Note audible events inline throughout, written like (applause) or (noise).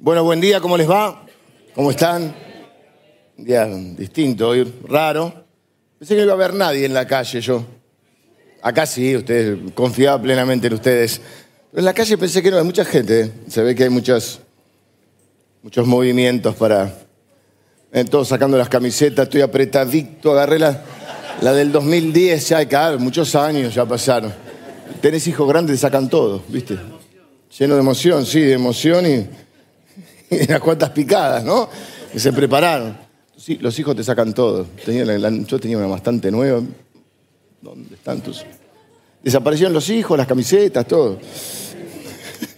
Bueno, buen día, ¿cómo les va? ¿Cómo están? Un día distinto, hoy raro. Pensé que no iba a haber nadie en la calle yo. Acá sí, ustedes, confiaba plenamente en ustedes. Pero en la calle pensé que no, hay mucha gente. ¿eh? Se ve que hay muchos, muchos movimientos para... eh, todos sacando las camisetas, estoy apretadito, agarré la, la del 2010, ya, claro, muchos años ya pasaron. Tenés hijos grandes, sacan todo, ¿viste? Lleno de emoción, sí, de emoción y (laughs) unas cuantas picadas, ¿no? Que se prepararon. Sí, los hijos te sacan todo. La- yo tenía una bastante nueva. ¿Dónde están tus? Desaparecieron los hijos, las camisetas, todo. (laughs)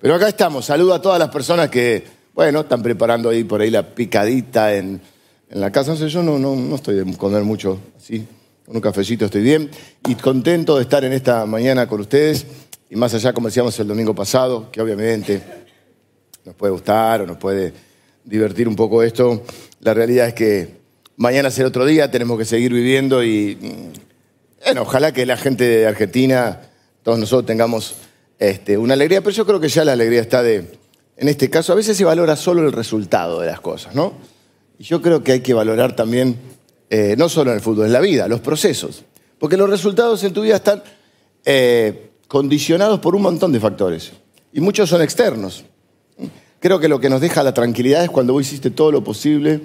Pero acá estamos. Saludo a todas las personas que, bueno, están preparando ahí por ahí la picadita en, en la casa. No sé, yo no, no, no estoy de comer mucho así. Con un cafecito estoy bien. Y contento de estar en esta mañana con ustedes. Y más allá, como decíamos el domingo pasado, que obviamente nos puede gustar o nos puede divertir un poco esto. La realidad es que mañana será otro día, tenemos que seguir viviendo y mm, bueno, ojalá que la gente de Argentina, todos nosotros tengamos este, una alegría, pero yo creo que ya la alegría está de, en este caso, a veces se valora solo el resultado de las cosas, ¿no? Y yo creo que hay que valorar también, eh, no solo en el fútbol, en la vida, los procesos, porque los resultados en tu vida están eh, condicionados por un montón de factores y muchos son externos. Creo que lo que nos deja la tranquilidad es cuando vos hiciste todo lo posible,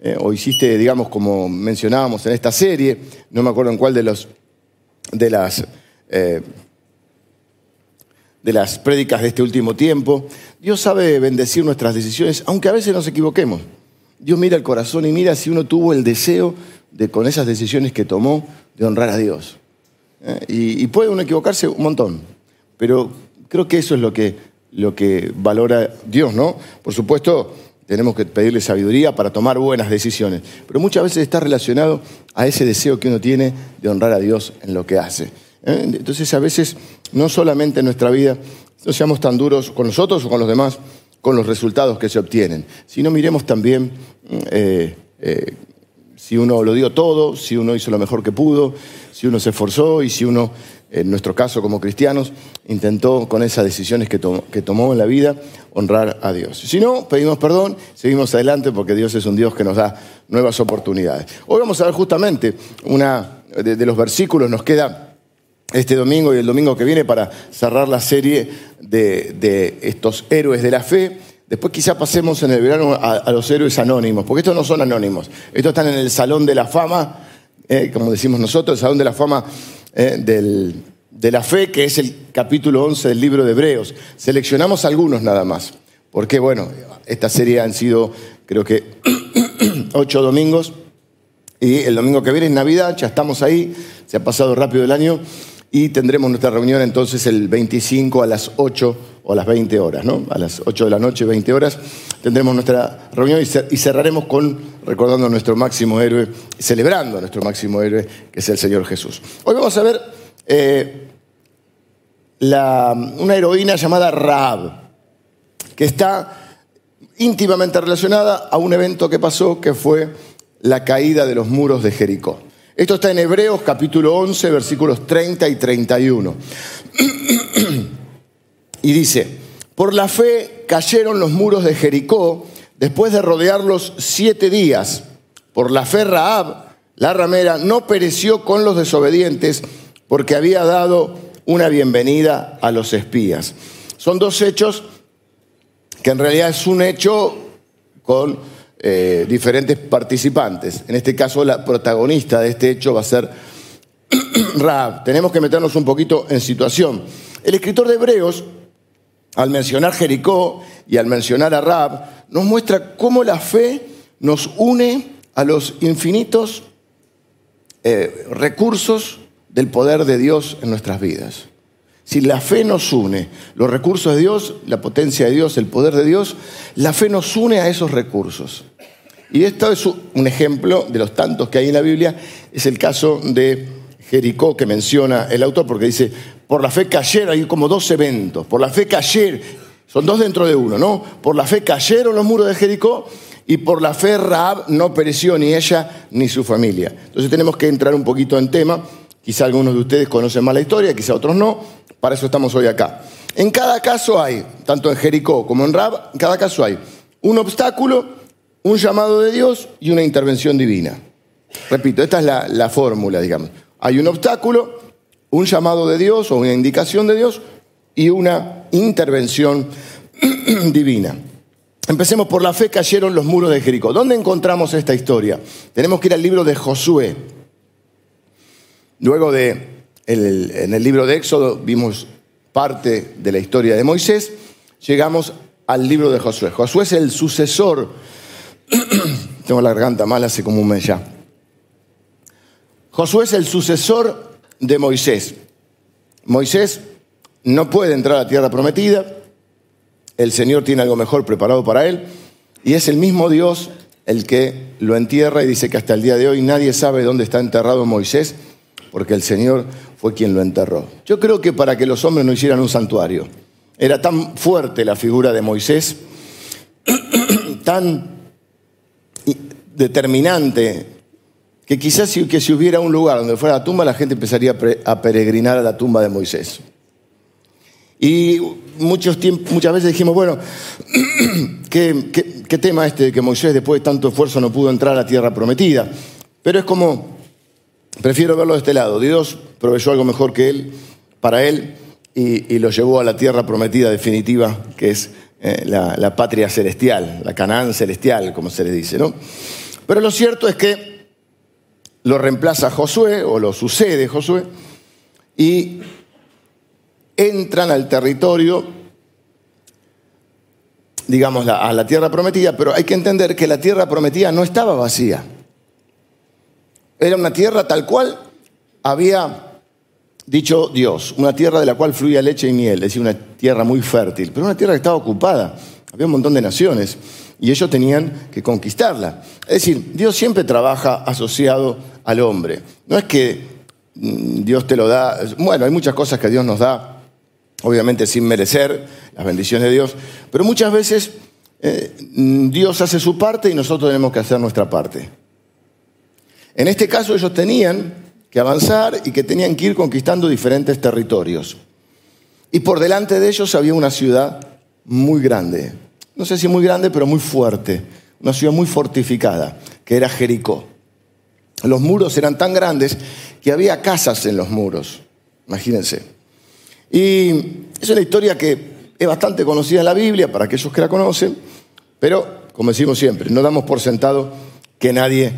eh, o hiciste, digamos, como mencionábamos en esta serie, no me acuerdo en cuál de, los, de, las, eh, de las prédicas de este último tiempo. Dios sabe bendecir nuestras decisiones, aunque a veces nos equivoquemos. Dios mira el corazón y mira si uno tuvo el deseo de, con esas decisiones que tomó, de honrar a Dios. ¿eh? Y, y puede uno equivocarse un montón, pero creo que eso es lo que, lo que valora Dios, ¿no? Por supuesto, tenemos que pedirle sabiduría para tomar buenas decisiones, pero muchas veces está relacionado a ese deseo que uno tiene de honrar a Dios en lo que hace. ¿eh? Entonces, a veces, no solamente en nuestra vida, no seamos tan duros con nosotros o con los demás, con los resultados que se obtienen, sino miremos también eh, eh, si uno lo dio todo, si uno hizo lo mejor que pudo, si uno se esforzó y si uno, en nuestro caso como cristianos, intentó con esas decisiones que, to- que tomó en la vida honrar a Dios. Si no, pedimos perdón, seguimos adelante porque Dios es un Dios que nos da nuevas oportunidades. Hoy vamos a ver justamente una de, los versículos, nos queda este domingo y el domingo que viene para cerrar la serie de, de estos héroes de la fe. Después quizá pasemos en el verano a, a los héroes anónimos, porque estos no son anónimos, estos están en el Salón de la Fama, eh, como decimos nosotros, el Salón de la Fama eh, del- de la Fe, que es el capítulo 11 del libro de Hebreos. Seleccionamos algunos nada más, porque bueno, esta serie han sido creo que (clears throat) ocho domingos. Y el domingo que viene es Navidad, ya estamos ahí, se ha pasado rápido el año y tendremos nuestra reunión entonces el 25 a las 8 o a las 20 horas, ¿no? A las 8 de la noche, 20 horas, tendremos nuestra reunión y cer- y cerraremos con recordando a nuestro máximo héroe, celebrando a nuestro máximo héroe, que es el Señor Jesús. Hoy vamos a ver eh, una heroína llamada Raab, que está íntimamente relacionada a un evento que pasó que fue la caída de los muros de Jericó. Esto está en Hebreos capítulo 11 versículos 30 y 31. Y dice, por la fe cayeron los muros de Jericó después de rodearlos siete días. Por la fe Raab, la ramera, no pereció con los desobedientes porque había dado una bienvenida a los espías. Son dos hechos que en realidad es un hecho con eh, diferentes participantes. En este caso, la protagonista de este hecho va a ser (clears throat) Raab. Tenemos que meternos un poquito en situación. El escritor de Hebreos, al mencionar Jericó y al mencionar a Raab, nos muestra cómo la fe nos une a los infinitos eh, recursos del poder de Dios en nuestras vidas. Si la fe nos une, los recursos de Dios, la potencia de Dios, el poder de Dios, la fe nos une a esos recursos. Y esto es un ejemplo de los tantos que hay en la Biblia, es el caso de Jericó que menciona el autor, porque dice, por la fe cayeron, hay como dos eventos, por la fe cayeron, son dos dentro de uno, ¿no? Por la fe cayeron los muros de Jericó y por la fe Raab no pereció ni ella ni su familia. Entonces tenemos que entrar un poquito en tema, quizá algunos de ustedes conocen más la historia, quizá otros no, para eso estamos hoy acá. En cada caso hay, tanto en Jericó como en Rab, en cada caso hay un obstáculo, un llamado de Dios y una intervención divina. Repito, esta es la, la fórmula, digamos. Hay un obstáculo, un llamado de Dios o una indicación de Dios y una intervención (clears throat) divina. Empecemos por la fe, cayeron los muros de Jericó. ¿Dónde encontramos esta historia? Tenemos que ir al libro de Josué. Luego de, en el libro de Éxodo vimos parte de la historia de Moisés, llegamos al libro de Josué. Josué es el sucesor, (clears throat) tengo la garganta mal hace como un mes ya. Josué es el sucesor de Moisés. Moisés no puede entrar a la tierra prometida, el Señor tiene algo mejor preparado para él, y es el mismo Dios el que lo entierra y dice que hasta el día de hoy nadie sabe dónde está enterrado Moisés, porque el Señor fue quien lo enterró. Yo creo que para que los hombres no hicieran un santuario, era tan fuerte la figura de Moisés, (clears throat) tan determinante, que quizás si, que si hubiera un lugar donde fuera la tumba, la gente empezaría a peregrinar a la tumba de Moisés. Y muchos muchas veces dijimos, bueno, (clears throat) ¿qué, qué tema este de que Moisés después de tanto esfuerzo no pudo entrar a la tierra prometida? Pero es como Prefiero verlo de este lado. Dios proveyó algo mejor que él, para él, y, lo llevó a la tierra prometida definitiva, que es eh, la, patria celestial, la Canaán celestial, como se le dice, ¿no? Pero lo cierto es que lo reemplaza Josué, o lo sucede Josué, y entran al territorio, digamos, a la tierra prometida, pero hay que entender que la tierra prometida no estaba vacía. Era una tierra tal cual había dicho Dios, una tierra de la cual fluía leche y miel, es decir, una tierra muy fértil, pero una tierra que estaba ocupada. Había un montón de naciones y ellos tenían que conquistarla. Es decir, Dios siempre trabaja asociado al hombre. No es que mm, Dios te lo da, bueno, hay muchas cosas que Dios nos da, obviamente sin merecer las bendiciones de Dios, pero muchas veces eh, mm, Dios hace su parte y nosotros tenemos que hacer nuestra parte. En este caso ellos tenían que avanzar y que tenían que ir conquistando diferentes territorios. Y por delante de ellos había una ciudad muy grande, no sé si muy grande, pero muy fuerte, una ciudad muy fortificada, que era Jericó. Los muros eran tan grandes que había casas en los muros, imagínense. Y es una historia que es bastante conocida en la Biblia para aquellos que la conocen, pero como decimos siempre, no damos por sentado que nadie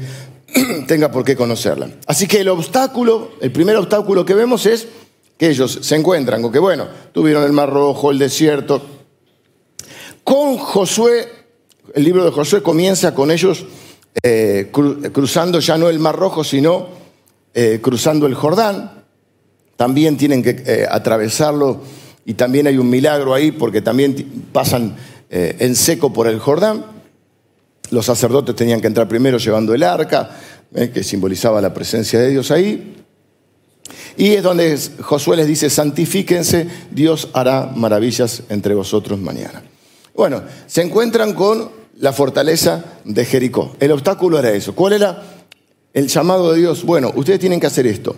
(clears throat) tenga por qué conocerla. Así que el obstáculo, el primer obstáculo que vemos es que ellos se encuentran con que, bueno, tuvieron el Mar Rojo, el desierto. Con Josué, el libro de Josué comienza con ellos eh, cruzando ya no el Mar Rojo, sino eh, cruzando el Jordán. También tienen que eh, atravesarlo y también hay un milagro ahí porque también pasan en seco por el Jordán. Los sacerdotes tenían que entrar primero llevando el arca, eh, que simbolizaba la presencia de Dios ahí. Y es donde Josué les dice, santifíquense, Dios hará maravillas entre vosotros mañana. Bueno, se encuentran con la fortaleza de Jericó. El obstáculo era eso. ¿Cuál era el llamado de Dios? Bueno, ustedes tienen que hacer esto.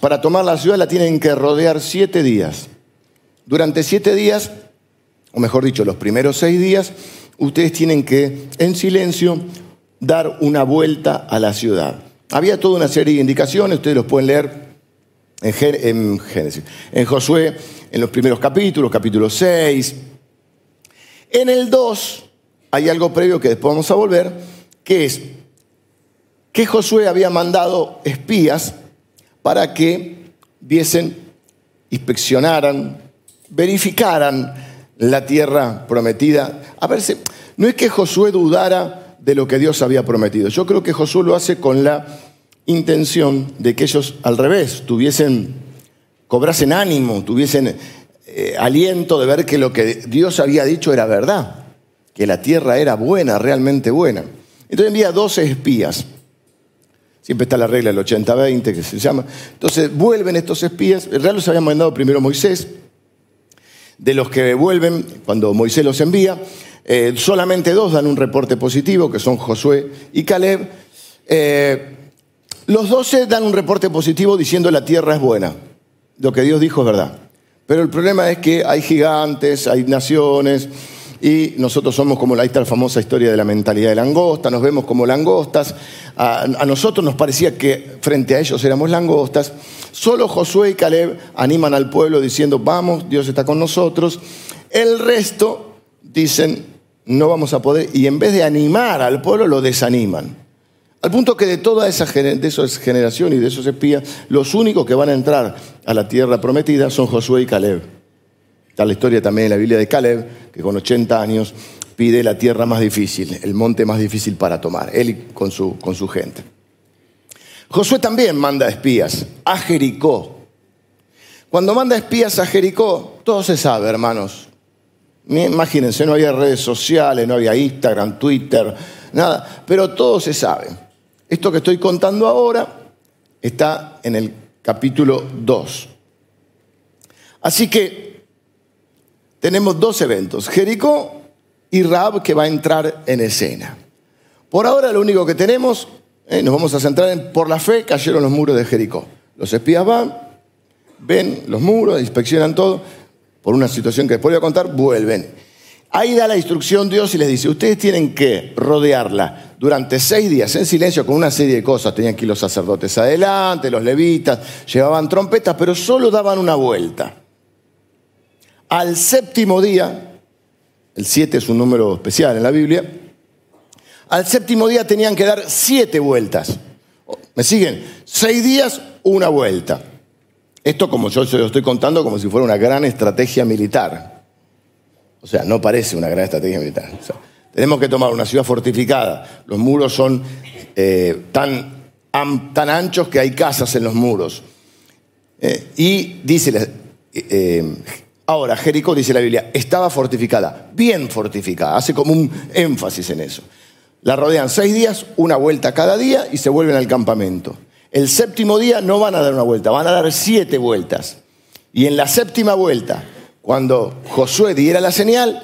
Para tomar la ciudad la tienen que rodear siete días. Durante siete días, o mejor dicho, los primeros seis días, ustedes tienen que, en silencio, dar una vuelta a la ciudad. Había toda una serie de indicaciones, ustedes los pueden leer en, Génesis, en Josué, en los primeros capítulos, capítulo 6. En el 2 hay algo previo que después vamos a volver, que es que Josué había mandado espías para que viesen, inspeccionaran, verificaran la tierra prometida. A ver, no es que Josué dudara de lo que Dios había prometido. Yo creo que Josué lo hace con la intención de que ellos al revés tuviesen, cobrasen ánimo, tuviesen eh, aliento de ver que lo que Dios había dicho era verdad, que la tierra era buena, realmente buena. Entonces envía 12 espías. Siempre está la regla del 80-20 que se llama. Entonces vuelven estos espías. En realidad los había mandado primero Moisés, de los que vuelven, cuando Moisés los envía, eh, solamente dos dan un reporte positivo, que son Josué y Caleb. Eh, los doce dan un reporte positivo diciendo la tierra es buena. Lo que Dios dijo es verdad. Pero el problema es que hay gigantes, hay naciones, y nosotros somos como la, esta famosa historia de la mentalidad de langosta, nos vemos como langostas, a, nosotros nos parecía que frente a ellos éramos langostas, solo Josué y Caleb animan al pueblo diciendo, vamos, Dios está con nosotros, el resto dicen, no vamos a poder, y en vez de animar al pueblo, lo desaniman. Al punto que de toda esa, de esa generación y de esos espías, los únicos que van a entrar a la tierra prometida son Josué y Caleb. Está la historia también en la Biblia de Caleb, que con 80 años pide la tierra más difícil, el monte más difícil para tomar, él con su, con su gente. Josué también manda espías a Jericó. Cuando manda espías a Jericó, todo se sabe, hermanos. Imagínense, no había redes sociales, no había Instagram, Twitter, nada, pero todo se sabe. Esto que estoy contando ahora está en el capítulo 2. Así que tenemos dos eventos, Jericó y Raab que va a entrar en escena. Por ahora lo único que tenemos, eh, nos vamos a centrar en por la fe cayeron los muros de Jericó. Los espías van, ven los muros, inspeccionan todo, por una situación que después voy a contar, vuelven. Ahí da la instrucción Dios y les dice, ustedes tienen que rodearla durante seis días en silencio con una serie de cosas. Tenían que ir los sacerdotes adelante, los levitas, llevaban trompetas, pero solo daban una vuelta. Al séptimo día, el siete es un número especial en la Biblia, al séptimo día tenían que dar siete vueltas. ¿Me siguen? Seis días, una vuelta. Esto como yo se lo estoy contando como si fuera una gran estrategia militar. O sea, no parece una gran estrategia militar. tenemos que tomar una ciudad fortificada. Los muros son eh, tan, tan, anchos que hay casas en los muros. Eh, y dice, eh, ahora, Jericó, dice la Biblia, estaba fortificada, bien fortificada. Hace como un énfasis en eso. La rodean seis días, una vuelta cada día y se vuelven al campamento. El séptimo día no van a dar una vuelta, van a dar siete vueltas. Y en la séptima vuelta, cuando Josué diera la señal,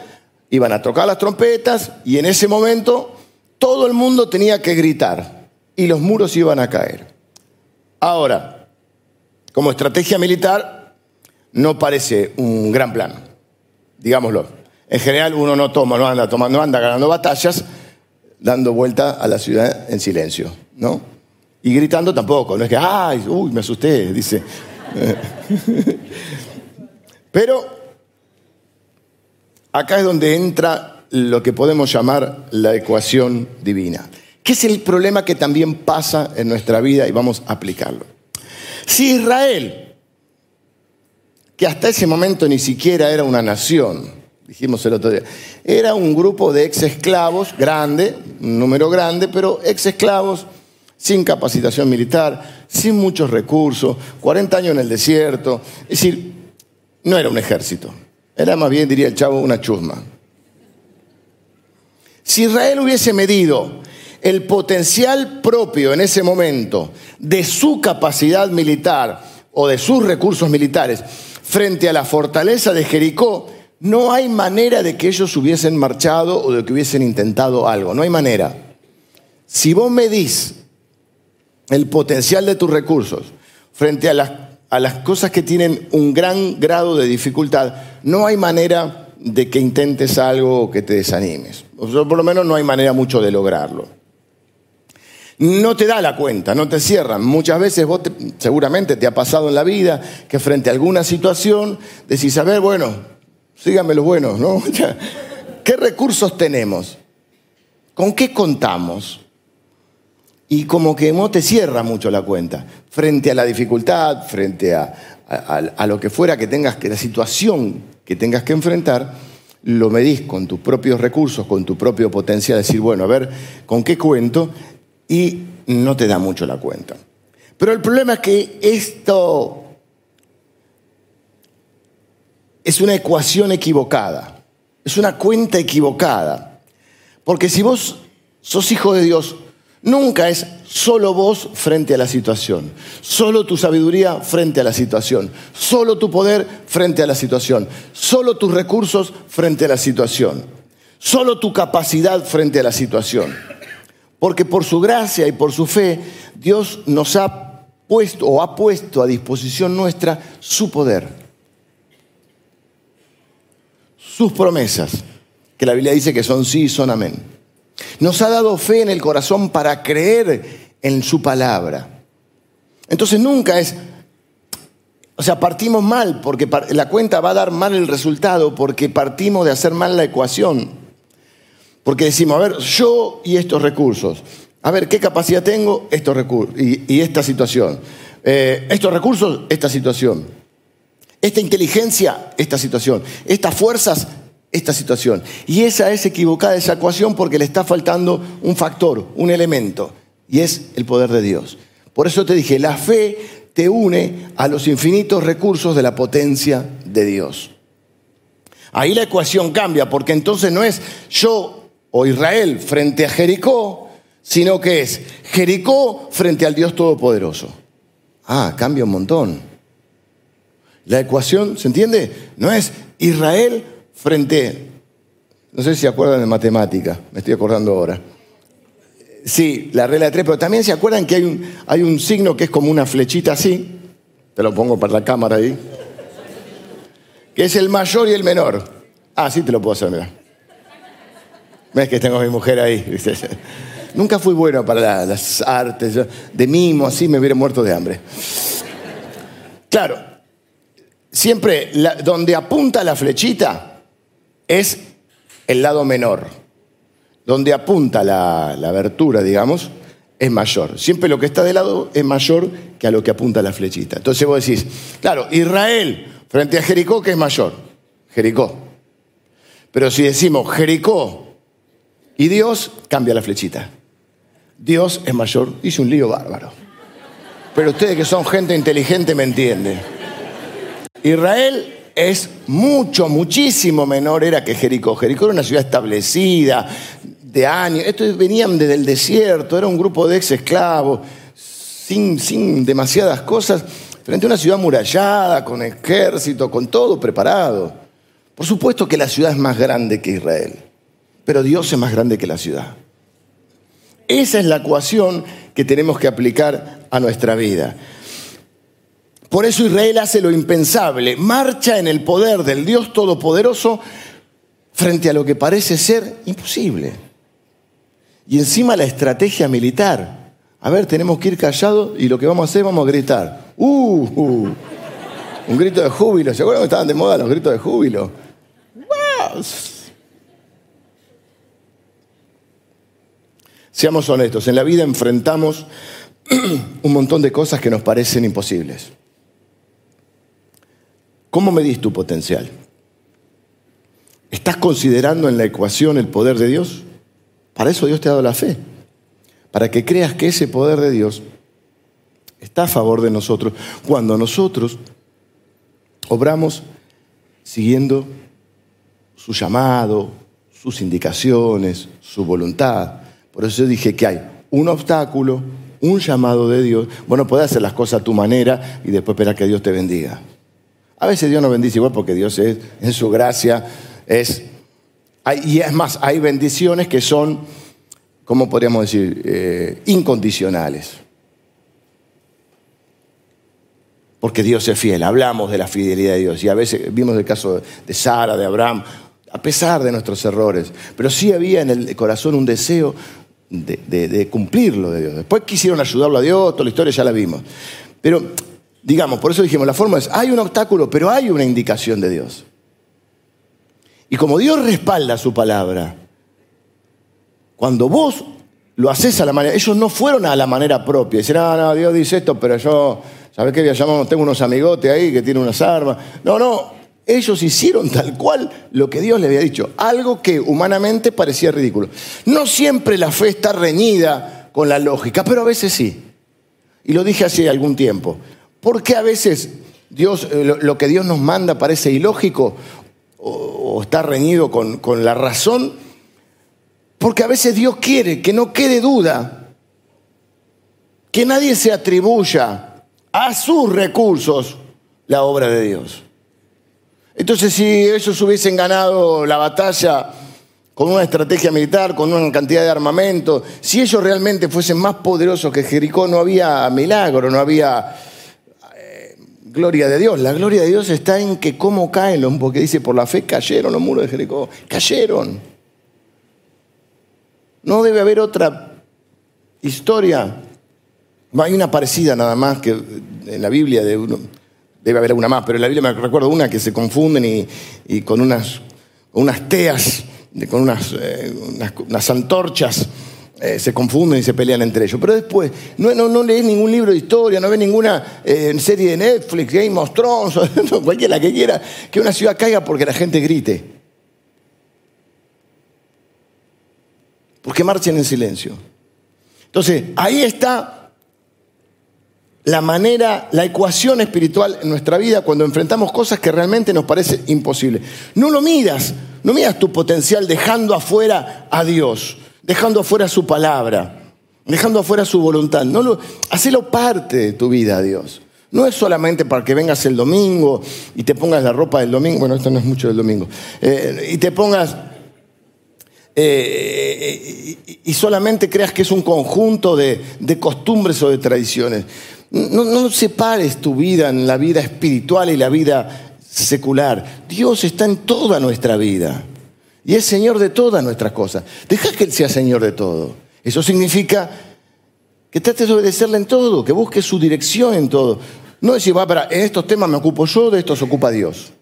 iban a tocar las trompetas y en ese momento todo el mundo tenía que gritar y los muros iban a caer. Ahora, como estrategia militar, no parece un gran plan, digámoslo. En general uno no toma, no anda tomando, anda ganando batallas, dando vuelta a la ciudad en silencio, ¿no? Y gritando tampoco, no es que, ay, uy, me asusté, dice. (laughs) Pero acá es donde entra lo que podemos llamar la ecuación divina, que es el problema que también pasa en nuestra vida y vamos a aplicarlo. Si Israel, que hasta ese momento ni siquiera era una nación, dijimos el otro día, era un grupo de ex esclavos grande, un número grande, pero ex esclavos sin capacitación militar, sin muchos recursos, 40 años en el desierto. Es decir, no era un ejército, era más bien, diría el chavo, una chusma. Si Israel hubiese medido el potencial propio en ese momento de su capacidad militar o de sus recursos militares frente a la fortaleza de Jericó, no hay manera de que ellos hubiesen marchado o de que hubiesen intentado algo, no hay manera. Si vos medís el potencial de tus recursos frente a las, a las cosas que tienen un gran grado de dificultad, no hay manera de que intentes algo o que te desanimes. O por lo menos no hay manera mucho de lograrlo. No te da la cuenta, no te cierran. Muchas veces vos seguramente te ha pasado en la vida que frente a alguna situación decís, a ver, bueno, síganme los buenos, ¿no? (laughs) ¿Qué recursos tenemos? ¿Con qué contamos? y como que no te cierra mucho la cuenta. Frente a la dificultad, frente a, lo que fuera que tengas que, la situación que tengas que enfrentar, lo medís con tus propios recursos, con tu propio potencial, decir, bueno, a ver, ¿con qué cuento? Y no te da mucho la cuenta. Pero el problema es que esto es una ecuación equivocada, es una cuenta equivocada. Porque si vos sos hijo de Dios, Nunca es solo vos frente a la situación, solo tu sabiduría frente a la situación, solo tu poder frente a la situación, solo tus recursos frente a la situación, solo tu capacidad frente a la situación. Porque por su gracia y por su fe, Dios nos ha puesto o ha puesto a disposición nuestra su poder. sus promesas, que la Biblia dice que son sí y son amén. Nos ha dado fe en el corazón para creer en su palabra. Entonces nunca es, o sea, partimos mal porque la cuenta va a dar mal el resultado porque partimos de hacer mal la ecuación. Porque decimos, a ver, yo y estos recursos. A ver, ¿qué capacidad tengo? Estos recursos y, esta situación. Eh, estos recursos, esta situación. Esta inteligencia, esta situación. Estas fuerzas, esta situación. Y esa es equivocada, esa ecuación, porque le está faltando un factor, un elemento, y es el poder de Dios. Por eso te dije, la fe te une a los infinitos recursos de la potencia de Dios. Ahí la ecuación cambia, porque entonces no es yo o Israel frente a Jericó, sino que es Jericó frente al Dios Todopoderoso. Ah, cambia un montón. La ecuación, ¿se entiende? No es Israel frente, no sé si se acuerdan de matemática, me estoy acordando ahora. Sí, la regla de tres, pero también se acuerdan que hay un, hay un signo que es como una flechita así, te lo pongo para la cámara ahí, que es el mayor y el menor. Ah, sí te lo puedo hacer, mira. Ves que tengo a mi mujer ahí. (laughs) Nunca fui bueno para las artes, de mimo, así me hubiera muerto de hambre. Claro, siempre donde apunta la flechita es el lado menor. Donde apunta la, la abertura, digamos, es mayor. Siempre lo que está de lado es mayor que a lo que apunta la flechita. Entonces vos decís, claro, Israel frente a Jericó, ¿qué es mayor? Jericó. Pero si decimos Jericó y Dios, cambia la flechita. Dios es mayor. Hice un lío bárbaro. Pero ustedes que son gente inteligente me entienden. Israel es mucho, muchísimo menor era que Jericó. Jericó era una ciudad establecida, de años. Estos venían desde el desierto, era un grupo de ex esclavos, sin, sin demasiadas cosas, frente a una ciudad murallada, con ejército, con todo preparado. Por supuesto que la ciudad es más grande que Israel, pero Dios es más grande que la ciudad. Esa es la ecuación que tenemos que aplicar a nuestra vida. Por eso Israel hace lo impensable, marcha en el poder del Dios Todopoderoso frente a lo que parece ser imposible. Y encima la estrategia militar. A ver, tenemos que ir callados y lo que vamos a hacer, vamos a gritar. Uh, uh. un grito de júbilo. ¿Se acuerdan que estaban de moda los gritos de júbilo? Seamos honestos, en la vida enfrentamos (clears throat) un montón de cosas que nos parecen imposibles. ¿Cómo medís tu potencial? ¿Estás considerando en la ecuación el poder de Dios? Para eso Dios te ha dado la fe, para que creas que ese poder de Dios está a favor de nosotros cuando nosotros obramos siguiendo su llamado, sus indicaciones, su voluntad. Por eso yo dije que hay un obstáculo, un llamado de Dios. Bueno, puedes hacer las cosas a tu manera y después esperar que Dios te bendiga. A veces Dios nos bendice igual porque Dios es, en su gracia, es... y es más, hay bendiciones que son, ¿cómo podríamos decir? Eh, incondicionales. Porque Dios es fiel. Hablamos de la fidelidad de Dios. Y a veces vimos el caso de Sara, de Abraham, a pesar de nuestros errores. Pero sí había en el corazón un deseo de, cumplirlo de Dios. Después quisieron ayudarlo a Dios, toda la historia ya la vimos. Pero, digamos, por eso dijimos, la forma es, hay un obstáculo, pero hay una indicación de Dios. Y como Dios respalda su palabra, cuando vos lo haces a la manera, ellos no fueron a la manera propia, dicen, ah, no, Dios dice esto, pero yo, ¿sabes qué? Llamamos, tengo unos amigotes ahí que tienen unas armas. No, no, ellos hicieron tal cual lo que Dios le había dicho, algo que humanamente parecía ridículo. No siempre la fe está reñida con la lógica, pero a veces sí. Y lo dije hace algún tiempo. ¿Por qué a veces Dios, eh, lo que Dios nos manda parece ilógico o, está reñido con, con la razón? Porque a veces Dios quiere que no quede duda, que nadie se atribuya a sus recursos la obra de Dios. Entonces, si ellos hubiesen ganado la batalla con una estrategia militar, con una cantidad de armamento, si ellos realmente fuesen más poderosos que Jericó, no había milagro, no había eh, gloria de Dios. La gloria de Dios está en que cómo caen porque dice, por la fe cayeron los muros de Jericó. Cayeron. No debe haber otra historia. Hay una parecida nada más que en la Biblia de uno. Debe haber una más, pero en la Biblia me recuerdo una que se confunden y, con unas, unas teas, con unas, eh, unas antorchas eh, se confunden y se pelean entre ellos. Pero después, no, no, lees ningún libro de historia, no ves ninguna eh, serie de Netflix, Game of Thrones, (laughs) cualquiera que quiera, que una ciudad caiga porque la gente grite. Porque marchen en silencio. Entonces, ahí está la manera, la ecuación espiritual en nuestra vida cuando enfrentamos cosas que realmente nos parecen imposibles. No lo miras, no miras tu potencial dejando afuera a Dios dejando afuera su palabra, dejando afuera su voluntad. No lo, hacelo parte de tu vida, Dios. No es solamente para que vengas el domingo y te pongas la ropa del domingo, bueno, esto no es mucho del domingo, eh, y te pongas eh, y, solamente creas que es un conjunto de, costumbres o de tradiciones. No, no separes tu vida en la vida espiritual y la vida secular. Dios está en toda nuestra vida. Y es Señor de todas nuestras cosas. Deja que Él sea Señor de todo. Eso significa que trates de obedecerle en todo, que busques su dirección en todo. No decir, va, para, en estos temas me ocupo yo, de estos ocupa Dios.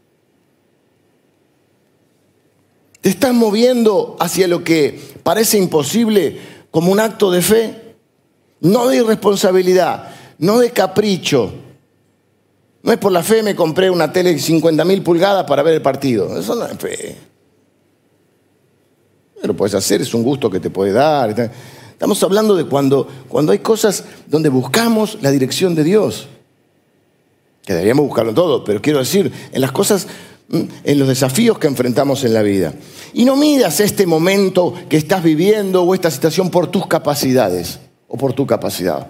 ¿Te estás moviendo hacia lo que parece imposible como un acto de fe? No de irresponsabilidad, no de capricho. No es por la fe me compré una tele de 50 mil pulgadas para ver el partido. Eso no es fe. Lo puedes hacer, es un gusto que te puede dar. Estamos hablando de cuando, cuando hay cosas donde buscamos la dirección de Dios. Que deberíamos buscarlo todo, pero quiero decir, en las cosas, mm, en los desafíos que enfrentamos en la vida. Y no midas este momento que estás viviendo o esta situación por tus capacidades o por tu capacidad,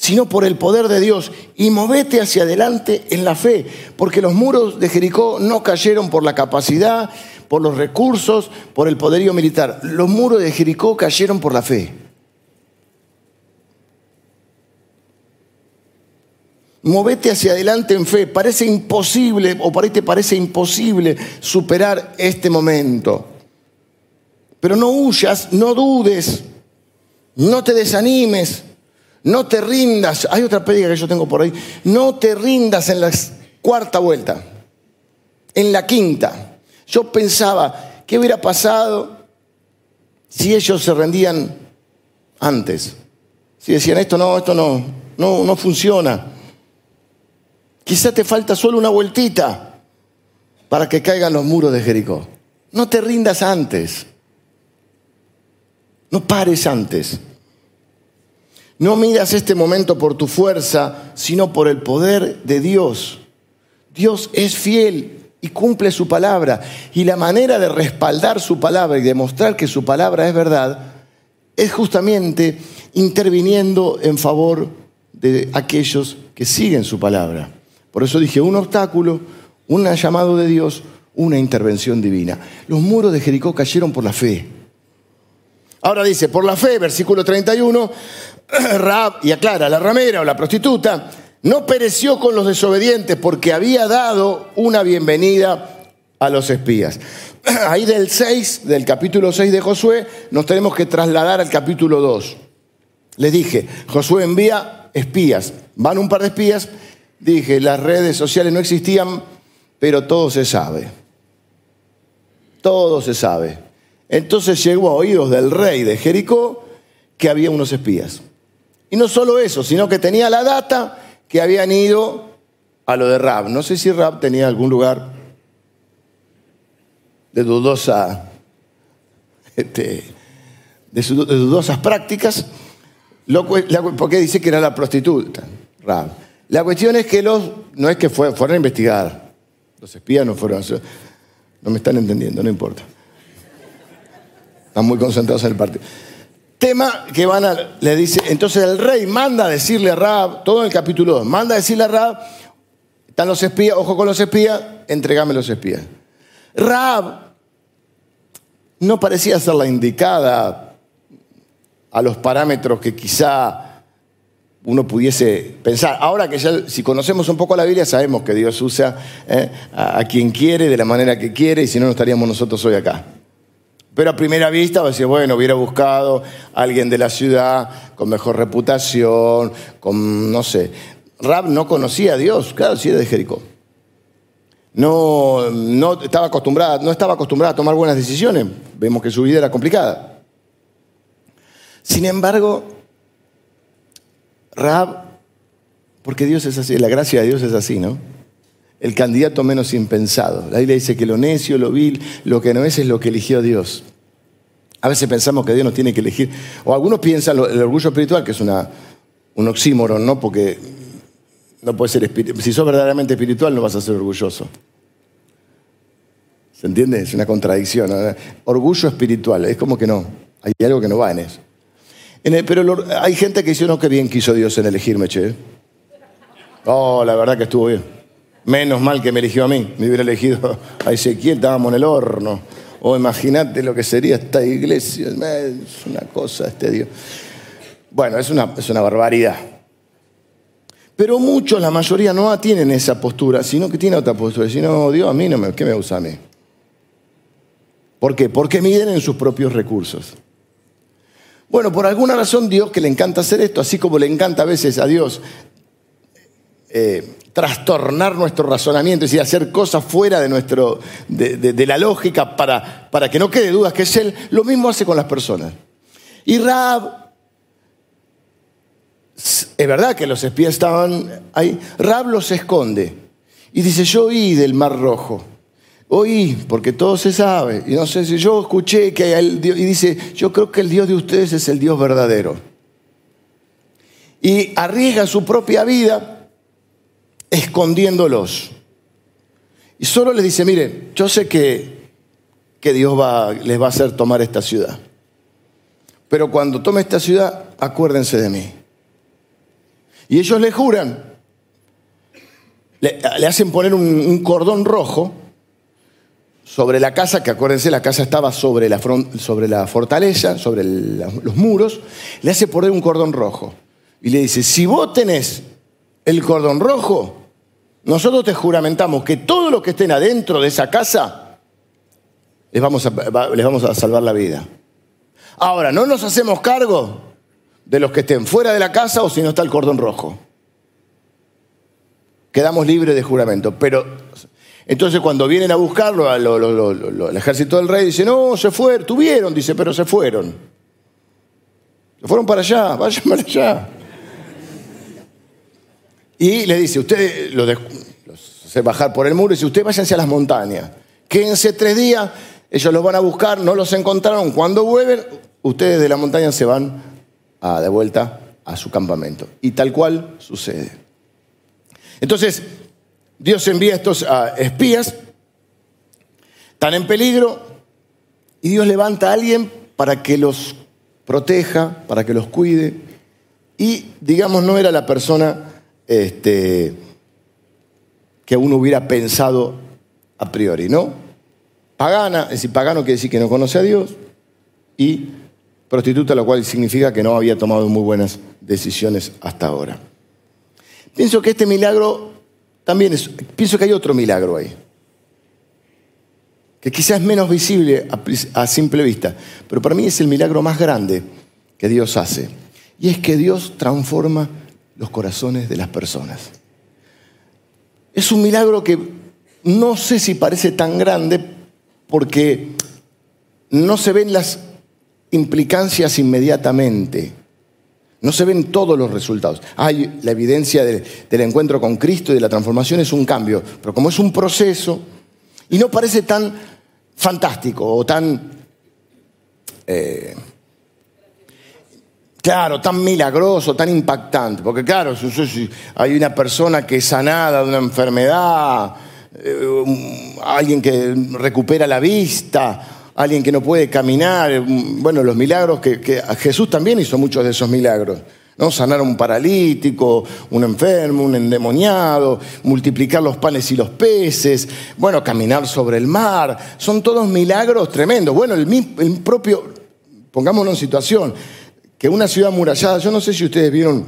sino por el poder de Dios y movete hacia adelante en la fe, porque los muros de Jericó no cayeron por la capacidad, por los recursos, por el poderío militar. Los muros de Jericó cayeron por la fe. Movete hacia adelante en fe. Parece imposible, o para te parece imposible superar este momento. Pero no huyas, no dudes, no te desanimes, no te rindas. Hay otra pérdida que yo tengo por ahí. No te rindas en la cuarta vuelta, en la quinta. Yo pensaba, ¿qué hubiera pasado si ellos se rendían antes? Si decían, esto no, esto no, no, no funciona. Quizá te falta solo una vueltita para que caigan los muros de Jericó. No te rindas antes. No pares antes. No miras este momento por tu fuerza, sino por el poder de Dios. Dios es fiel y cumple su palabra. Y la manera de respaldar su palabra y demostrar que su palabra es verdad es justamente interviniendo en favor de aquellos que siguen su palabra. Por eso dije, un obstáculo, un llamado de Dios, una intervención divina. Los muros de Jericó cayeron por la fe. Ahora dice, por la fe, versículo 31, (clears throat) Rab, y aclara, la ramera o la prostituta, no pereció con los desobedientes porque había dado una bienvenida a los espías. (clears throat) Ahí del 6, del capítulo 6 de Josué, nos tenemos que trasladar al capítulo 2. Les dije, Josué envía espías. Van un par de espías. Dije, las redes sociales no existían, pero todo se sabe. Todo se sabe. Entonces llegó a oídos del rey de Jericó que había unos espías. Y no solo eso, sino que tenía la data que habían ido a lo de Rab. No sé si Rab tenía algún lugar de dudosa, este, de, dudosas prácticas, porque dice que era la prostituta, Rab. La cuestión es que los, no es que fueron a investigar, los espías no fueron no me están entendiendo, no importa. Están muy concentrados en el partido. Tema que van a, le dice, entonces el rey manda a decirle a Rab, todo en el capítulo 2, manda a decirle a Rab, están los espías, ojo con los espías, entregame los espías. Rab no parecía ser la indicada a los parámetros que quizá uno pudiese pensar. Ahora que ya, si conocemos un poco la Biblia, sabemos que Dios usa ¿eh? a, a, quien quiere, de la manera que quiere, y si no, no estaríamos nosotros hoy acá. Pero a primera vista va a bueno, hubiera buscado a alguien de la ciudad con mejor reputación, con, no sé. Rab no conocía a Dios, claro, sí era de Jericó. No, no, estaba acostumbrada, no estaba acostumbrada a tomar buenas decisiones. Vemos que su vida era complicada. Sin embargo, Rab, porque Dios es así, la gracia de Dios es así, ¿no? El candidato menos impensado. La Biblia dice que lo necio, lo vil, lo que no es es lo que eligió Dios. A veces pensamos que Dios nos tiene que elegir, o algunos piensan el orgullo espiritual, que es una, un oxímoron, ¿no? Porque no puede ser. Si sos verdaderamente espiritual, no vas a ser orgulloso. ¿Se entiende? Es una contradicción. Orgullo espiritual, es como que no. Hay algo que no va en eso. pero hay gente que dice, no, qué bien quiso Dios en elegirme, che. Oh, la verdad que estuvo bien. Menos mal que me eligió a mí. Me hubiera elegido a Ezequiel, estábamos en el horno. O imagínate lo que sería esta iglesia. Es una cosa, este Dios. Bueno, es una, es una barbaridad. Pero muchos, la mayoría, no tienen esa postura, sino que tienen otra postura. Dicen, no, Dios a mí no me, ¿qué me usa a mí? ¿Por qué? Porque miden en sus propios recursos. Bueno, por alguna razón Dios que le encanta hacer esto, así como le encanta a veces a Dios eh, trastornar nuestro razonamiento, es decir, hacer cosas fuera de, nuestro, de, la lógica para, para, que no quede dudas que es Él, lo mismo hace con las personas. Y Rab, es verdad que los espías estaban ahí, Rab los esconde y dice, yo oí del Mar Rojo. Oí, porque todo se sabe. Y no sé si yo escuché que el Dios, y dice, yo creo que el Dios de ustedes es el Dios verdadero. Y arriesga su propia vida escondiéndolos. Y solo les dice, mire, yo sé que, que Dios va, les va a hacer tomar esta ciudad. Pero cuando tome esta ciudad, acuérdense de mí. Y ellos le juran, le, hacen poner un cordón rojo sobre la casa, que acuérdense, la casa estaba sobre la, sobre la fortaleza, sobre los muros, le hace poner un cordón rojo. Y le dice, si vos tenés el cordón rojo, nosotros te juramentamos que todos los que estén adentro de esa casa, les vamos a, les vamos a salvar la vida. Ahora, no nos hacemos cargo de los que estén fuera de la casa o si no está el cordón rojo. Quedamos libres de juramento, pero entonces cuando vienen a buscarlo, al ejército del rey dice, no, se fueron, tuvieron, dice, pero se fueron. Se fueron para allá, (laughs) vayan para allá. Y le dice, usted los, hace bajar por el muro y dice, usted váyanse a las montañas. Quédense tres días, ellos los van a buscar, no los encontraron. Cuando vuelven, ustedes de la montaña se van a, de vuelta a su campamento. Y tal cual sucede. Entonces, Dios envía a estos espías, están en peligro, y Dios levanta a alguien para que los proteja, para que los cuide. Y, digamos, no era la persona este, que uno hubiera pensado a priori, ¿no? Pagana, es decir, pagano quiere decir que no conoce a Dios, y prostituta, lo cual significa que no había tomado muy buenas decisiones hasta ahora. Pienso que este milagro también pienso que hay otro milagro ahí, que quizás es menos visible a simple vista, pero para mí es el milagro más grande que Dios hace. Y es que Dios transforma los corazones de las personas. Es un milagro que no sé si parece tan grande porque no se ven las implicancias inmediatamente. No se ven todos los resultados. Hay la evidencia del, encuentro con Cristo y de la transformación es un cambio, pero como es un proceso y no parece tan fantástico o tan, eh, claro, tan milagroso, tan impactante, porque claro, hay una persona que es sanada de una enfermedad, eh, alguien que recupera la vista, alguien que no puede caminar, bueno, los milagros que, Jesús también hizo muchos de esos milagros. ¿no? Sanar a un paralítico, un enfermo, un endemoniado, multiplicar los panes y los peces, bueno, caminar sobre el mar. Son todos milagros tremendos. Bueno, el, el propio, pongámonos en situación, que una ciudad murallada, yo no sé si ustedes vieron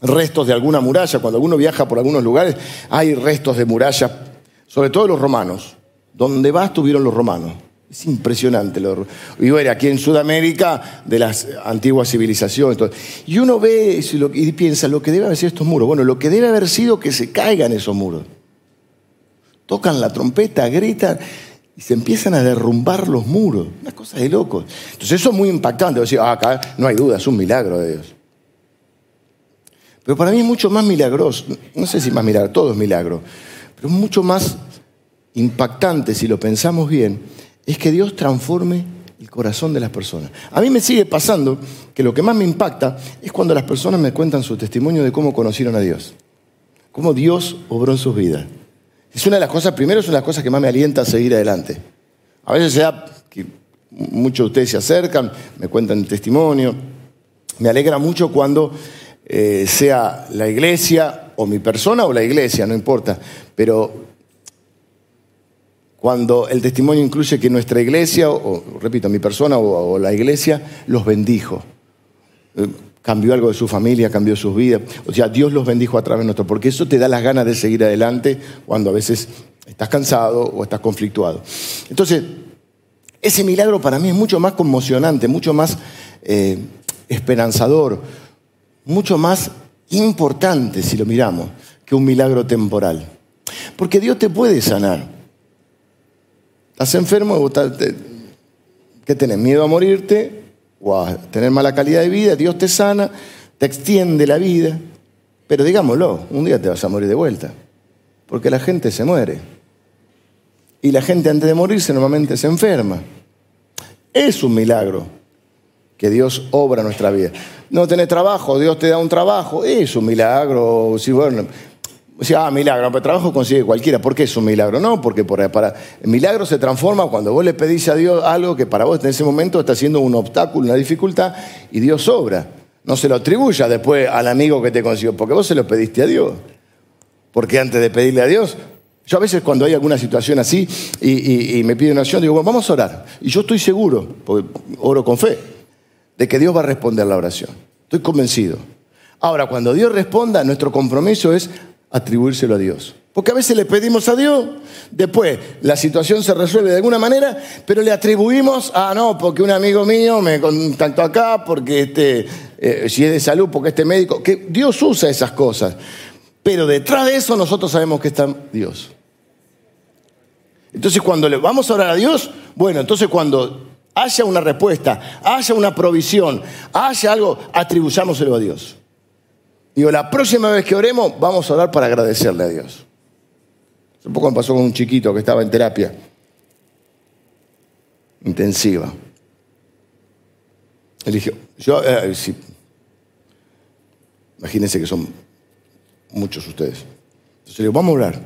restos de alguna muralla. Cuando uno viaja por algunos lugares, hay restos de murallas, sobre todo los romanos. Donde va estuvieron los romanos. Es impresionante. Lo, y aquí en Sudamérica, de las antiguas civilizaciones. Y uno ve y piensa lo que debe haber sido estos muros. Bueno, lo que debe haber sido que se caigan esos muros. Tocan la trompeta, gritan y se empiezan a derrumbar los muros. Una cosa de locos. Entonces eso es muy impactante. Decir, ah, acá no hay duda, es un milagro de Dios. Pero para mí es mucho más milagroso, no sé si más milagro, todo es milagro, pero mucho más impactante si lo pensamos bien, es que Dios transforme el corazón de las personas. A mí me sigue pasando que lo que más me impacta es cuando las personas me cuentan su testimonio de cómo conocieron a Dios, cómo Dios obró en sus vidas. Es una de las cosas, primero es una de las cosas que más me alienta a seguir adelante. A veces se que muchos de ustedes se acercan, me cuentan el testimonio. Me alegra mucho cuando eh, sea la iglesia o mi persona o la iglesia, no importa, pero cuando el testimonio incluye que nuestra iglesia, o repito, mi persona o, la iglesia, los bendijo. Cambió algo de su familia, cambió sus vidas. O sea, Dios los bendijo a través de nosotros, porque eso te da las ganas de seguir adelante cuando a veces estás cansado o estás conflictuado. Entonces, ese milagro para mí es mucho más conmocionante, mucho más eh, esperanzador, mucho más importante si lo miramos que un milagro temporal. Porque Dios te puede sanar. Estás enfermo, ¿qué tenés? ¿Miedo a morirte o tener mala calidad de vida? Dios te sana, te extiende la vida. Pero digámoslo, un día te vas a morir de vuelta. Porque la gente se muere. Y la gente antes de morirse normalmente se enferma. Es un milagro que Dios obra nuestra vida. No tenés trabajo, Dios te da un trabajo, es un milagro. Si bueno, o ah, milagro, pero trabajo consigue cualquiera. ¿Por qué es un milagro? No, porque para, el milagro se transforma cuando vos le pedís a Dios algo que para vos en ese momento está siendo un obstáculo, una dificultad, y Dios obra. No se lo atribuya después al amigo que te consiguió, porque vos se lo pediste a Dios. Porque antes de pedirle a Dios, yo a veces cuando hay alguna situación así y, y me pide una oración, digo, bueno, vamos a orar. Y yo estoy seguro, porque oro con fe de que Dios va a responder la oración. Estoy convencido. Ahora, cuando Dios responda, nuestro compromiso es atribuírselo a Dios. Porque a veces le pedimos a Dios, después la situación se resuelve de alguna manera, pero le atribuimos a no, porque un amigo mío me contactó acá, porque este, eh, si es de salud, porque este médico, que Dios usa esas cosas. Pero detrás de eso nosotros sabemos que está Dios. Entonces cuando le vamos a orar a Dios, bueno, entonces cuando haya una respuesta, haya una provisión, haya algo, atribuyámoselo a Dios. Digo, la próxima vez que oremos, vamos a orar para agradecerle a Dios. Hace poco me pasó con un chiquito que estaba en terapia intensiva. Dijo, yo, eh, imagínense que son muchos ustedes. Entonces le digo, vamos a orar.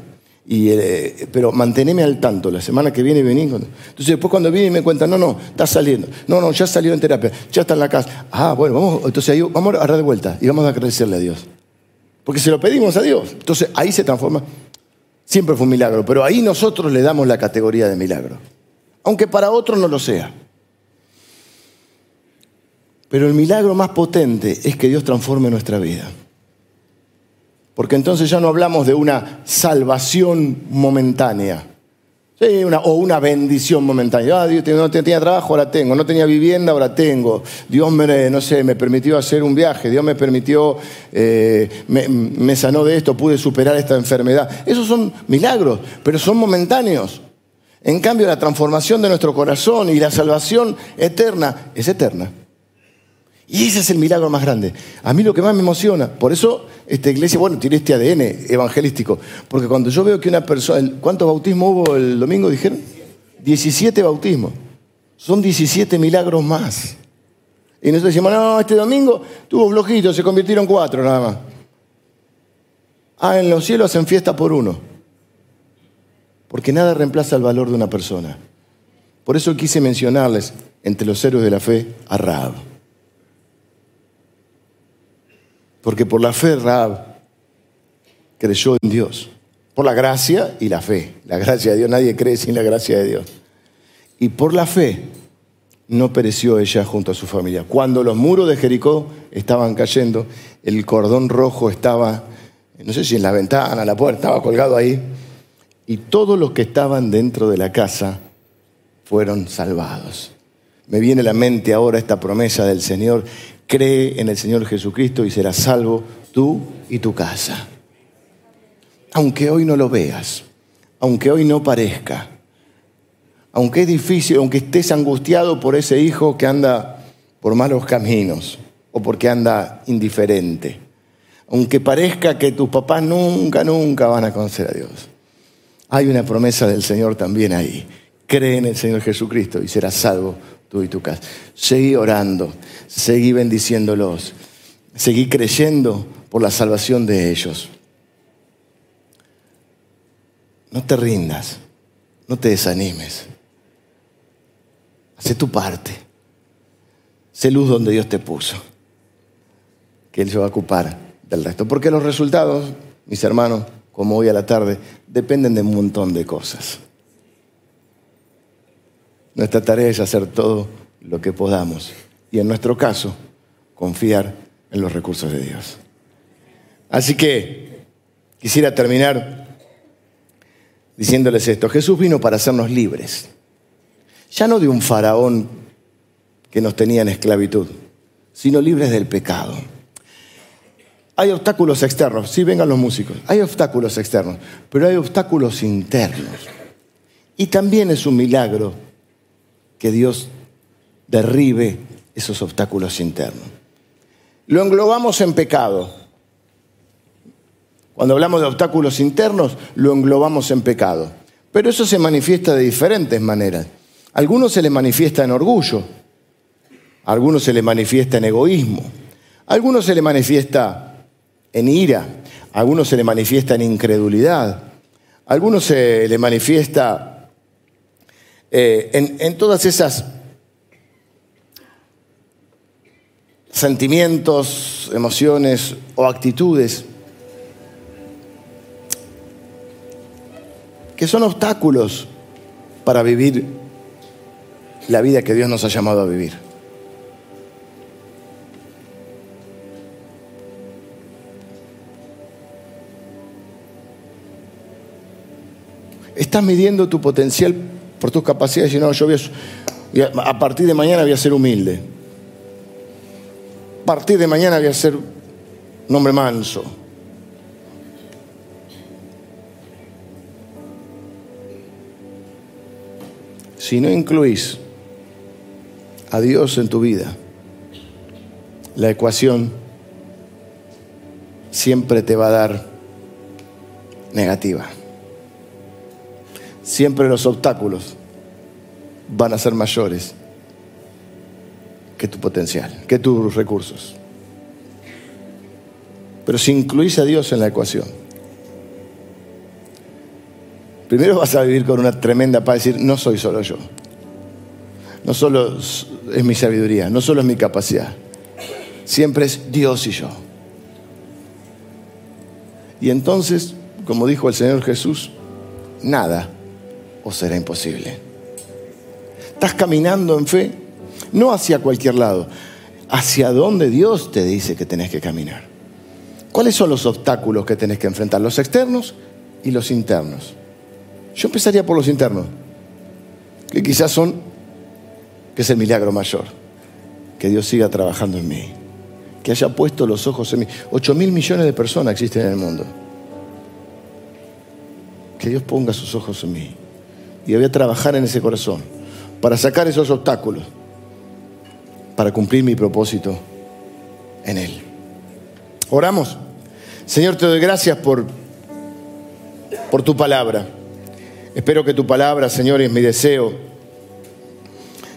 Y, eh, pero manteneme al tanto, la semana que viene vení. Entonces después cuando viene y me cuentan, no, no, está saliendo. No, no, ya salió en terapia, ya está en la casa. Ah, bueno, vamos, entonces ahí vamos a agarrar de vuelta y vamos a agradecerle a Dios. Porque se lo pedimos a Dios. Entonces ahí se transforma. Siempre fue un milagro, pero ahí nosotros le damos la categoría de milagro. Aunque para otros no lo sea. Pero el milagro más potente es que Dios transforme nuestra vida. Porque entonces ya no hablamos de una salvación momentánea. O una bendición momentánea. Ah, Dios no tenía trabajo, ahora tengo. No tenía vivienda, ahora tengo. Dios me, no sé, me permitió hacer un viaje. Dios me permitió, eh, me sanó de esto, pude superar esta enfermedad. Esos son milagros, pero son momentáneos. En cambio, la transformación de nuestro corazón y la salvación eterna es eterna. Y ese es el milagro más grande. A mí lo que más me emociona, por eso esta iglesia, bueno, tiene este ADN evangelístico, porque cuando yo veo que una persona, ¿cuántos bautismos hubo el domingo? Dijeron 17 bautismos. Son 17 milagros más. Y nosotros decimos, no, este domingo tuvo flojitos, se convirtieron cuatro nada más. Ah, en los cielos hacen fiesta por uno. Porque nada reemplaza el valor de una persona. Por eso quise mencionarles entre los héroes de la fe a Rahab. Porque por la fe Raab creyó en Dios. Por la gracia y la fe. La gracia de Dios, nadie cree sin la gracia de Dios. Y por la fe no pereció ella junto a su familia. Cuando los muros de Jericó estaban cayendo, el cordón rojo estaba, no sé si en la ventana, la puerta, estaba colgado ahí, y todos los que estaban dentro de la casa fueron salvados. Me viene a la mente ahora esta promesa del Señor, cree en el Señor Jesucristo y serás salvo tú y tu casa. Aunque hoy no lo veas, aunque hoy no parezca, aunque es difícil, aunque estés angustiado por ese hijo que anda por malos caminos o porque anda indiferente, aunque parezca que tus papás nunca, nunca van a conocer a Dios, hay una promesa del Señor también ahí. Cree en el Señor Jesucristo y serás salvo tú y tu casa. Seguí orando, seguí bendiciéndolos, seguí creyendo por la salvación de ellos. No te rindas, no te desanimes. Hace tu parte. Sé luz donde Dios te puso. Que Él se va a ocupar del resto. Porque los resultados, mis hermanos, como hoy a la tarde, dependen de un montón de cosas. Nuestra tarea es hacer todo lo que podamos y en nuestro caso, confiar en los recursos de Dios. Así que quisiera terminar diciéndoles esto. Jesús vino para hacernos libres, ya no de un faraón que nos tenía en esclavitud, sino libres del pecado. Hay obstáculos externos, sí vengan los músicos, hay obstáculos externos, pero hay obstáculos internos. Y también es un milagro que Dios derribe esos obstáculos internos. Lo englobamos en pecado. Cuando hablamos de obstáculos internos, lo englobamos en pecado. Pero eso se manifiesta de diferentes maneras. A algunos se le manifiesta en orgullo, a algunos se le manifiesta en egoísmo, a algunos se le manifiesta en ira, a algunos se le manifiesta en incredulidad, algunos se le manifiesta eh, en, todas esas sentimientos, emociones o actitudes que son obstáculos para vivir la vida que Dios nos ha llamado a vivir. Estás midiendo tu potencial por tus capacidades, y no, yo voy a, a partir de mañana voy a ser humilde. A partir de mañana voy a ser un hombre manso. Si no incluís a Dios en tu vida, la ecuación siempre te va a dar negativa siempre los obstáculos van a ser mayores que tu potencial, que tus recursos. Pero si incluís a Dios en la ecuación, primero vas a vivir con una tremenda paz, decir, no soy solo yo. No solo es mi sabiduría, no solo es mi capacidad. Siempre es Dios y yo. Y entonces, como dijo el Señor Jesús, nada o será imposible. Estás caminando en fe, no hacia cualquier lado, hacia donde Dios te dice que tenés que caminar. ¿Cuáles son los obstáculos que tenés que enfrentar? Los externos y los internos. Yo empezaría por los internos, que quizás son, que es el milagro mayor, que Dios siga trabajando en mí, que haya puesto los ojos en mí. Ocho mil millones de personas existen en el mundo. Que Dios ponga sus ojos en mí y voy a trabajar en ese corazón para sacar esos obstáculos, para cumplir mi propósito en Él. Oramos. Señor, te doy gracias por, por tu palabra. Espero que tu palabra, Señor, es mi deseo,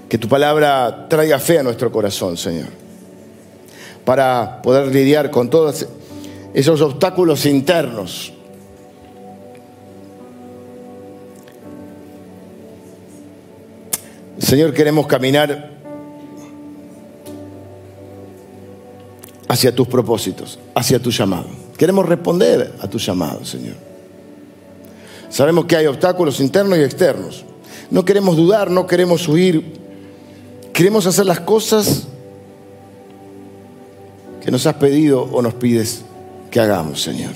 que tu palabra traiga fe a nuestro corazón, Señor, para poder lidiar con todos esos obstáculos internos Señor, queremos caminar hacia tus propósitos, hacia tu llamado. Queremos responder a tu llamado, Señor. Sabemos que hay obstáculos internos y externos. No queremos dudar, no queremos huir. Queremos hacer las cosas que nos has pedido o nos pides que hagamos, Señor.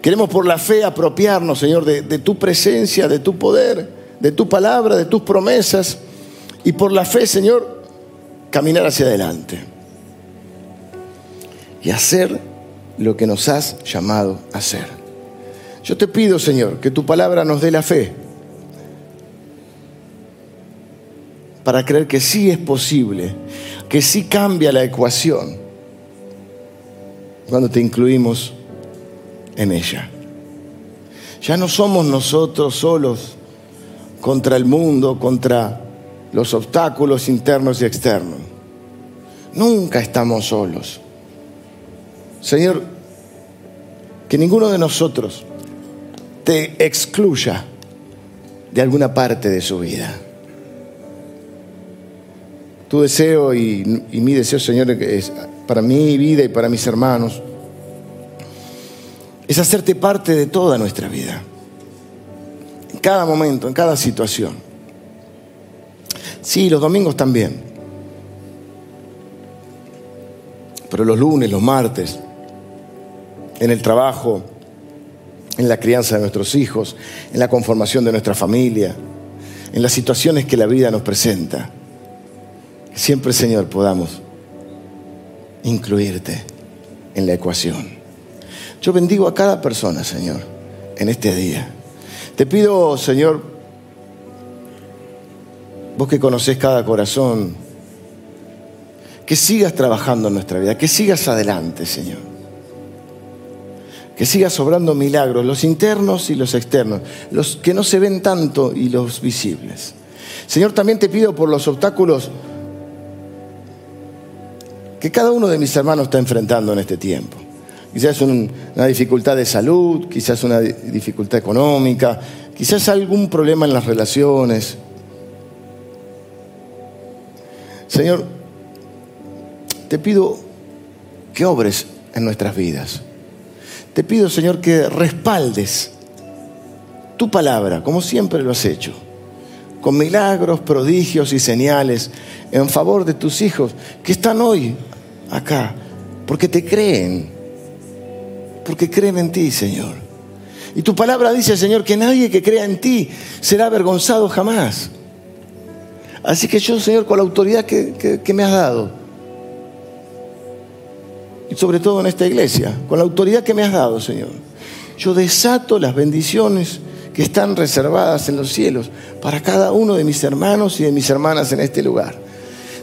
Queremos por la fe apropiarnos, Señor, de, de, tu presencia, de tu poder, de tu palabra, de tus promesas. Y por la fe, Señor, caminar hacia adelante. Y hacer lo que nos has llamado a hacer. Yo te pido, Señor, que tu palabra nos dé la fe para creer que sí es posible, que sí cambia la ecuación cuando te incluimos en ella. Ya no somos nosotros solos contra el mundo, contra los obstáculos internos y externos. Nunca estamos solos. Señor, que ninguno de nosotros te excluya de alguna parte de su vida. Tu deseo y, mi deseo, Señor, es para mi vida y para mis hermanos, es hacerte parte de toda nuestra vida, en cada momento, en cada situación. Sí, los domingos también, pero los lunes, los martes, en el trabajo, en la crianza de nuestros hijos, en la conformación de nuestra familia, en las situaciones que la vida nos presenta. Siempre, Señor, podamos incluirte en la ecuación. Yo bendigo a cada persona, Señor, en este día. Te pido, Señor, vos que conocés cada corazón, que sigas trabajando en nuestra vida, que sigas adelante, Señor que siga sobrando milagros, los internos y los externos, los que no se ven tanto y los visibles. Señor, también te pido por los obstáculos que cada uno de mis hermanos está enfrentando en este tiempo. Quizás una dificultad de salud, quizás una dificultad económica, quizás algún problema en las relaciones. Señor, te pido que obres en nuestras vidas te pido, Señor, que respaldes tu palabra, como siempre lo has hecho, con milagros, prodigios y señales en favor de tus hijos que están hoy acá, porque te creen, porque creen en ti, Señor. Y tu palabra dice, Señor, que nadie que crea en ti será avergonzado jamás. Así que yo, Señor, con la autoridad que, que me has dado, y sobre todo en esta iglesia, con la autoridad que me has dado, Señor. Yo desato las bendiciones que están reservadas en los cielos para cada uno de mis hermanos y de mis hermanas en este lugar.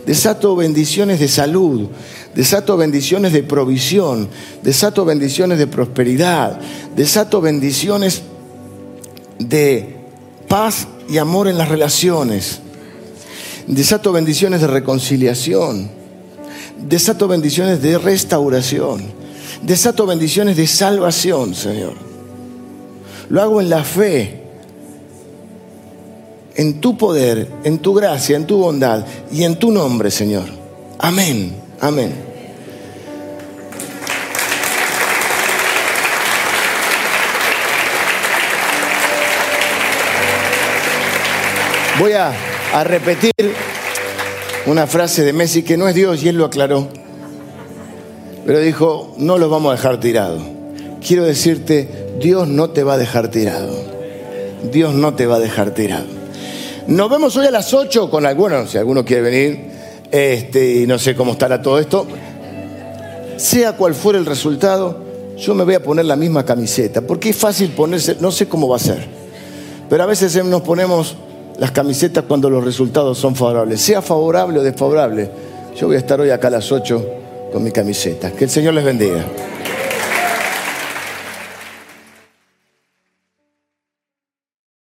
Desato bendiciones de salud, desato bendiciones de provisión, desato bendiciones de prosperidad, desato bendiciones de paz y amor en las relaciones, desato bendiciones de reconciliación Desato bendiciones de restauración. Desato bendiciones de salvación, Señor. Lo hago en la fe, en tu poder, en tu gracia, en tu bondad y en tu nombre, Señor. Amén, amén. Voy a, repetir una frase de Messi que no es Dios y él lo aclaró. Pero dijo, no lo vamos a dejar tirado. Quiero decirte, Dios no te va a dejar tirado. Dios no te va a dejar tirado. Nos vemos hoy a las 8 con algunos, si alguno quiere venir, este, y no sé cómo estará todo esto. Sea cual fuera el resultado, yo me voy a poner la misma camiseta, porque es fácil ponerse, no sé cómo va a ser, pero a veces nos ponemos las camisetas cuando los resultados son favorables. Sea favorable o desfavorable, yo voy a estar hoy acá a las 8 con mi camiseta. Que el Señor les bendiga.